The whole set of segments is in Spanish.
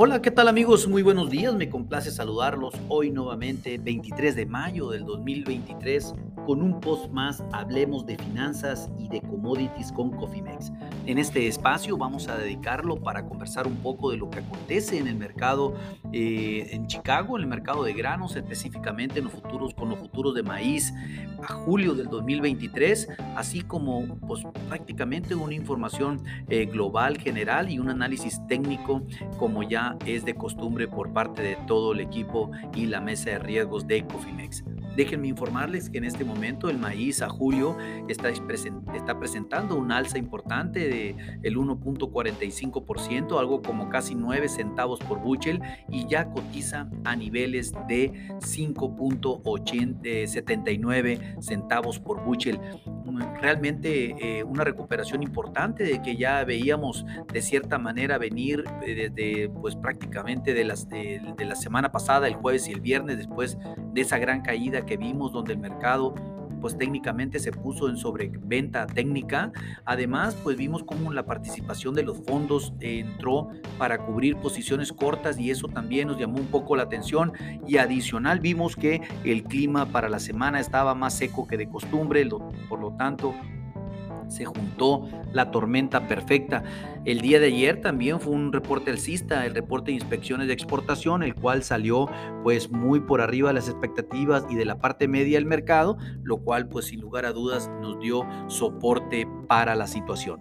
Hola, ¿qué tal amigos? Muy buenos días, me complace saludarlos hoy nuevamente, 23 de mayo del 2023, con un post más, hablemos de finanzas y de commodities con Cofimex. En este espacio vamos a dedicarlo para conversar un poco de lo que acontece en el mercado eh, en Chicago, en el mercado de granos, específicamente en los futuros, con los futuros de maíz a julio del 2023, así como pues, prácticamente una información eh, global general y un análisis técnico como ya es de costumbre por parte de todo el equipo y la mesa de riesgos de Cofimex. Déjenme informarles que en este momento el maíz a julio está, está presentando un alza importante de el 1.45%, algo como casi 9 centavos por buchel y ya cotiza a niveles de 5.79 centavos por buchel realmente eh, una recuperación importante de que ya veíamos de cierta manera venir eh, desde pues prácticamente de, las, de, la semana pasada, el jueves y el viernes, después de esa gran caída que vimos donde el mercado pues técnicamente se puso en sobreventa técnica. Además, pues vimos cómo la participación de los fondos entró para cubrir posiciones cortas y eso también nos llamó un poco la atención. Y adicional vimos que el clima para la semana estaba más seco que de costumbre, por lo tanto se juntó la tormenta perfecta. El día de ayer también fue un reporte alcista, el reporte de inspecciones de exportación, el cual salió pues muy por arriba de las expectativas y de la parte media del mercado, lo cual pues sin lugar a dudas nos dio soporte para la situación.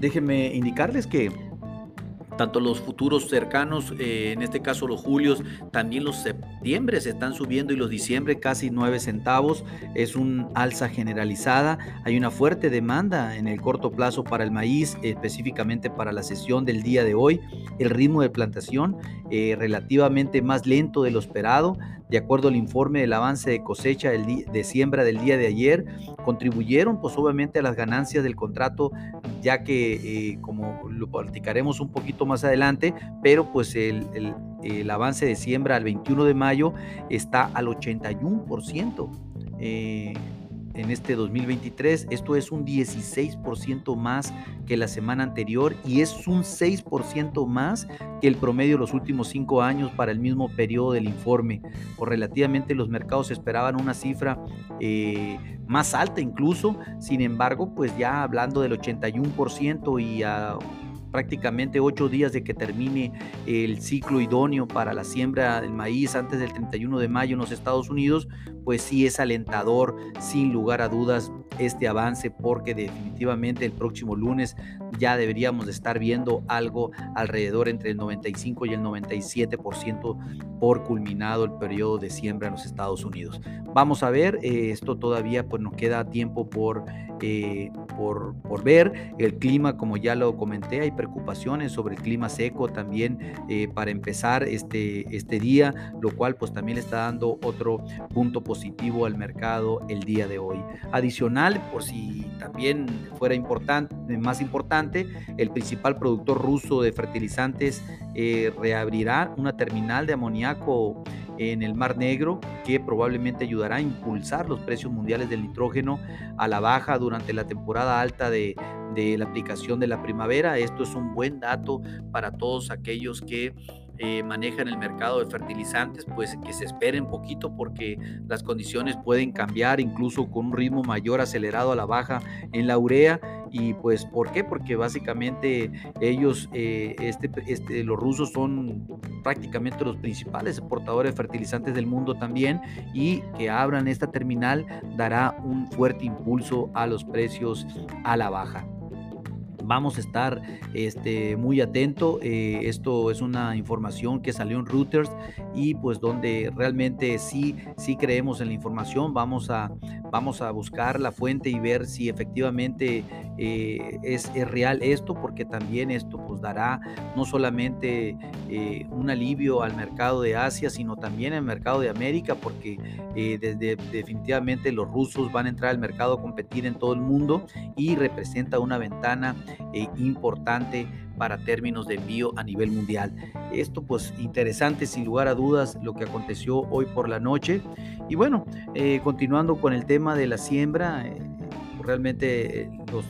Déjenme indicarles que tanto los futuros cercanos, eh, en este caso los julios, también los septiembre se están subiendo y los diciembre casi 9 centavos. Es un alza generalizada. Hay una fuerte demanda en el corto plazo para el maíz, específicamente para la sesión del día de hoy. El ritmo de plantación eh, relativamente más lento de lo esperado. De acuerdo al informe del avance de cosecha de siembra del día de ayer, contribuyeron pues obviamente a las ganancias del contrato, ya que eh, como lo platicaremos un poquito más adelante, pero pues el, avance de siembra al 21 de mayo está al 81%. Eh, en este 2023. Esto es un 16% más que la semana anterior y es un 6% más que el promedio de los últimos cinco años para el mismo periodo del informe. O relativamente los mercados esperaban una cifra eh, más alta incluso. Sin embargo, pues ya hablando del 81% y a prácticamente ocho días de que termine el ciclo idóneo para la siembra del maíz antes del 31 de mayo en los Estados Unidos, pues sí es alentador, sin lugar a dudas, este avance porque definitivamente el próximo lunes ya deberíamos de estar viendo algo alrededor entre el 95 y el 97% por culminado el periodo de siembra en los Estados Unidos. Vamos a ver, eh, esto todavía pues nos queda tiempo por, eh, por, ver. El clima, como ya lo comenté, hay preocupaciones sobre el clima seco también eh, para empezar este, este día, lo cual pues también está dando otro punto positivo al mercado el día de hoy. Adicional, por si también fuera importante, más importante, el principal productor ruso de fertilizantes reabrirá una terminal de amoníaco en el Mar Negro que probablemente ayudará a impulsar los precios mundiales del nitrógeno a la baja durante la temporada alta de, la aplicación de la primavera. Esto es un buen dato para todos aquellos que eh, manejan el mercado de fertilizantes, pues que se esperen poquito porque las condiciones pueden cambiar incluso con un ritmo mayor acelerado a la baja en la urea y pues, ¿por qué? Porque básicamente ellos, eh, este, este, los rusos son prácticamente los principales exportadores de fertilizantes del mundo también y que abran esta terminal dará un fuerte impulso a los precios a la baja vamos a estar este, muy atento. Eh, esto es una información que salió en Reuters y pues donde realmente sí, sí creemos en la información. Vamos a, vamos a buscar la fuente y ver si efectivamente eh, es, real esto, porque también esto pues dará no solamente eh, un alivio al mercado de Asia, sino también al mercado de América, porque desde, definitivamente los rusos van a entrar al mercado a competir en todo el mundo y representa una ventana eh, importante para términos de envío a nivel mundial. Esto pues interesante sin lugar a dudas lo que aconteció hoy por la noche. Y bueno, eh, continuando con el tema de la siembra, eh, realmente los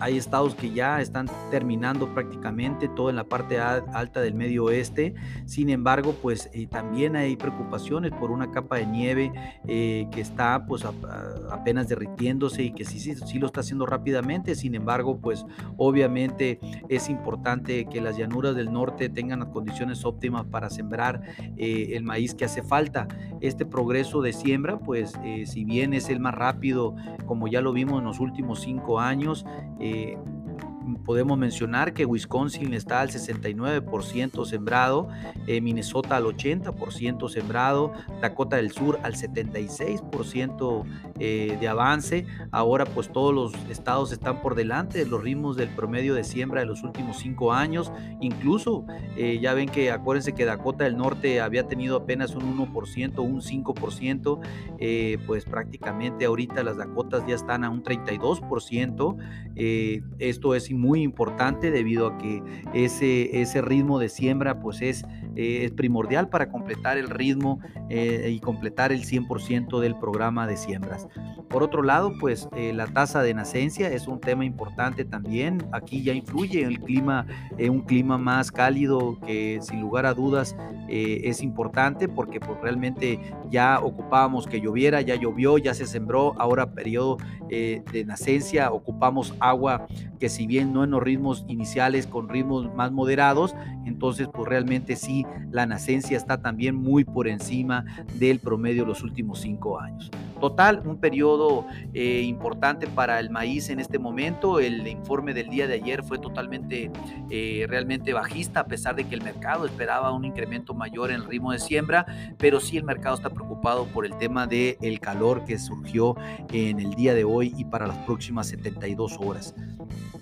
hay, estados que ya están terminando prácticamente todo en la parte alta del medio oeste. Sin embargo, pues eh, también hay preocupaciones por una capa de nieve eh, que está pues apenas derritiéndose y que sí, sí, sí lo está haciendo rápidamente. Sin embargo, pues obviamente es importante que las llanuras del norte tengan las condiciones óptimas para sembrar eh, el maíz que hace falta. Este progreso de siembra, pues si bien es el más rápido, como ya lo vimos en los últimos cinco años, eh, podemos mencionar que Wisconsin está al 69% sembrado, eh, Minnesota al 80% sembrado, Dakota del Sur al 76% eh, de avance. Ahora pues todos los estados están por delante de los ritmos del promedio de siembra de los últimos cinco años. Incluso eh, ya ven que acuérdense que Dakota del Norte había tenido apenas un 1%, un 5%, pues prácticamente ahorita las Dakotas ya están a un 32%. esto es muy importante debido a que ese, ese ritmo de siembra pues es, eh, primordial para completar el ritmo eh, y completar el 100% del programa de siembras. Por otro lado, pues eh, la tasa de nacencia es un tema importante también. Aquí ya influye el clima, un clima más cálido que sin lugar a dudas es importante porque pues realmente ya ocupábamos que lloviera, ya llovió, ya se sembró, ahora periodo de nacencia, ocupamos agua que si bien no en los ritmos iniciales, con ritmos más moderados, entonces pues realmente sí, la nacencia está también muy por encima del promedio de los últimos cinco años. Total, un periodo eh, importante para el maíz en este momento. El informe del día de ayer fue totalmente, eh, realmente bajista, a pesar de que el mercado esperaba un incremento mayor en el ritmo de siembra, pero sí el mercado está preocupado por el tema del el calor que surgió en el día de hoy y para las próximas 72 horas.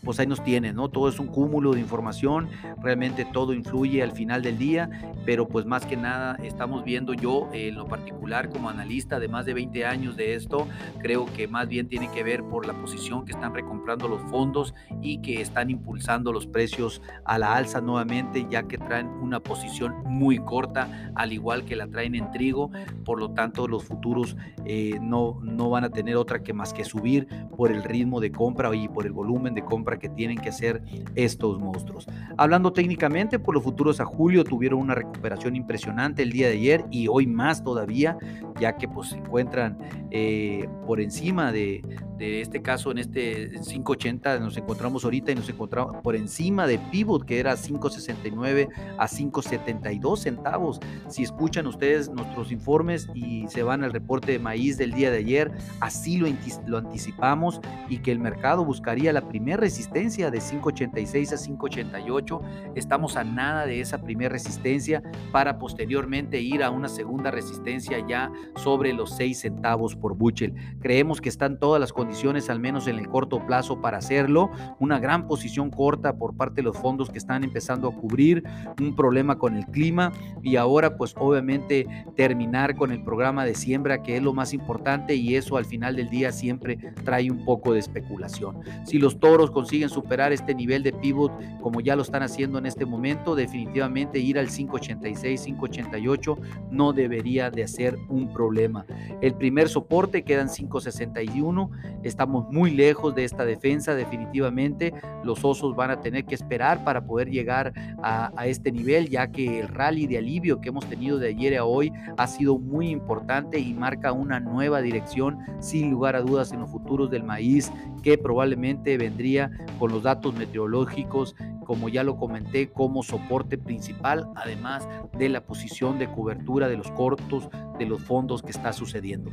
Pues ahí nos tienen, ¿no? Todo es un cúmulo de información, realmente todo influye al final del día, pero pues más que nada estamos viendo yo en lo particular como analista de más de 20 años, de esto, creo que más bien tiene que ver por la posición que están recomprando los fondos y que están impulsando los precios a la alza nuevamente, ya que traen una posición muy corta, al igual que la traen en trigo, por lo tanto los futuros eh, no, no van a tener otra que más que subir por el ritmo de compra y por el volumen de compra que tienen que hacer estos monstruos. Hablando técnicamente, por los futuros a julio tuvieron una recuperación impresionante el día de ayer y hoy más todavía, ya que pues se encuentran eh, por encima de, de, este caso, en este 580 nos encontramos ahorita y nos encontramos por encima de Pivot, que era 569 a 572 centavos. Si escuchan ustedes nuestros informes y se van al reporte de maíz del día de ayer, así lo, lo anticipamos y que el mercado buscaría la primera resistencia de 586 a 588. Estamos a nada de esa primera resistencia para posteriormente ir a una segunda resistencia ya sobre los 6 centavos por Buchel. Creemos que están todas las condiciones, al menos en el corto plazo, para hacerlo. Una gran posición corta por parte de los fondos que están empezando a cubrir, un problema con el clima y ahora pues obviamente terminar con el programa de siembra que es lo más importante y eso al final del día siempre trae un poco de especulación. Si los toros consiguen superar este nivel de pivot como ya lo están haciendo en este momento, definitivamente ir al 586, 588 no debería de ser un problema. El primer soporte, quedan 5.61. Estamos muy lejos de esta defensa, definitivamente. Los osos van a tener que esperar para poder llegar a, este nivel, ya que el rally de alivio que hemos tenido de ayer a hoy ha sido muy importante y marca una nueva dirección, sin lugar a dudas, en los futuros del maíz, que probablemente vendría con los datos meteorológicos como ya lo comenté, como soporte principal, además de la posición de cobertura de los cortos de los fondos que está sucediendo.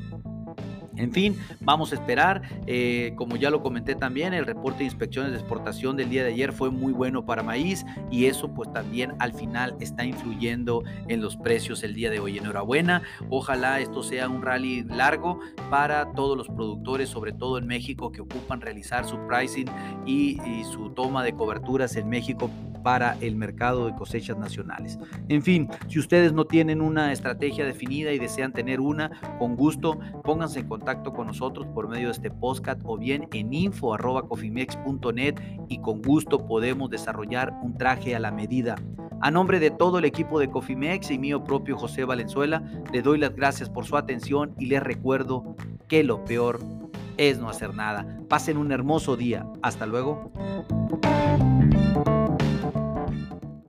En fin, vamos a esperar. Eh, como ya lo comenté también, el reporte de inspecciones de exportación del día de ayer fue muy bueno para maíz y eso pues también al final está influyendo en los precios el día de hoy. Enhorabuena, ojalá esto sea un rally largo para todos los productores, sobre todo en México, que ocupan realizar su pricing y, y su toma de coberturas en México para el mercado de cosechas nacionales. En fin, si ustedes no tienen una estrategia definida y desean tener una, con gusto pónganse en contacto con nosotros por medio de este podcast o bien en info.cofimex.net y con gusto podemos desarrollar un traje a la medida. A nombre de todo el equipo de Cofimex y mío propio José Valenzuela, le doy las gracias por su atención y les recuerdo que lo peor es no hacer nada. Pasen un hermoso día. Hasta luego.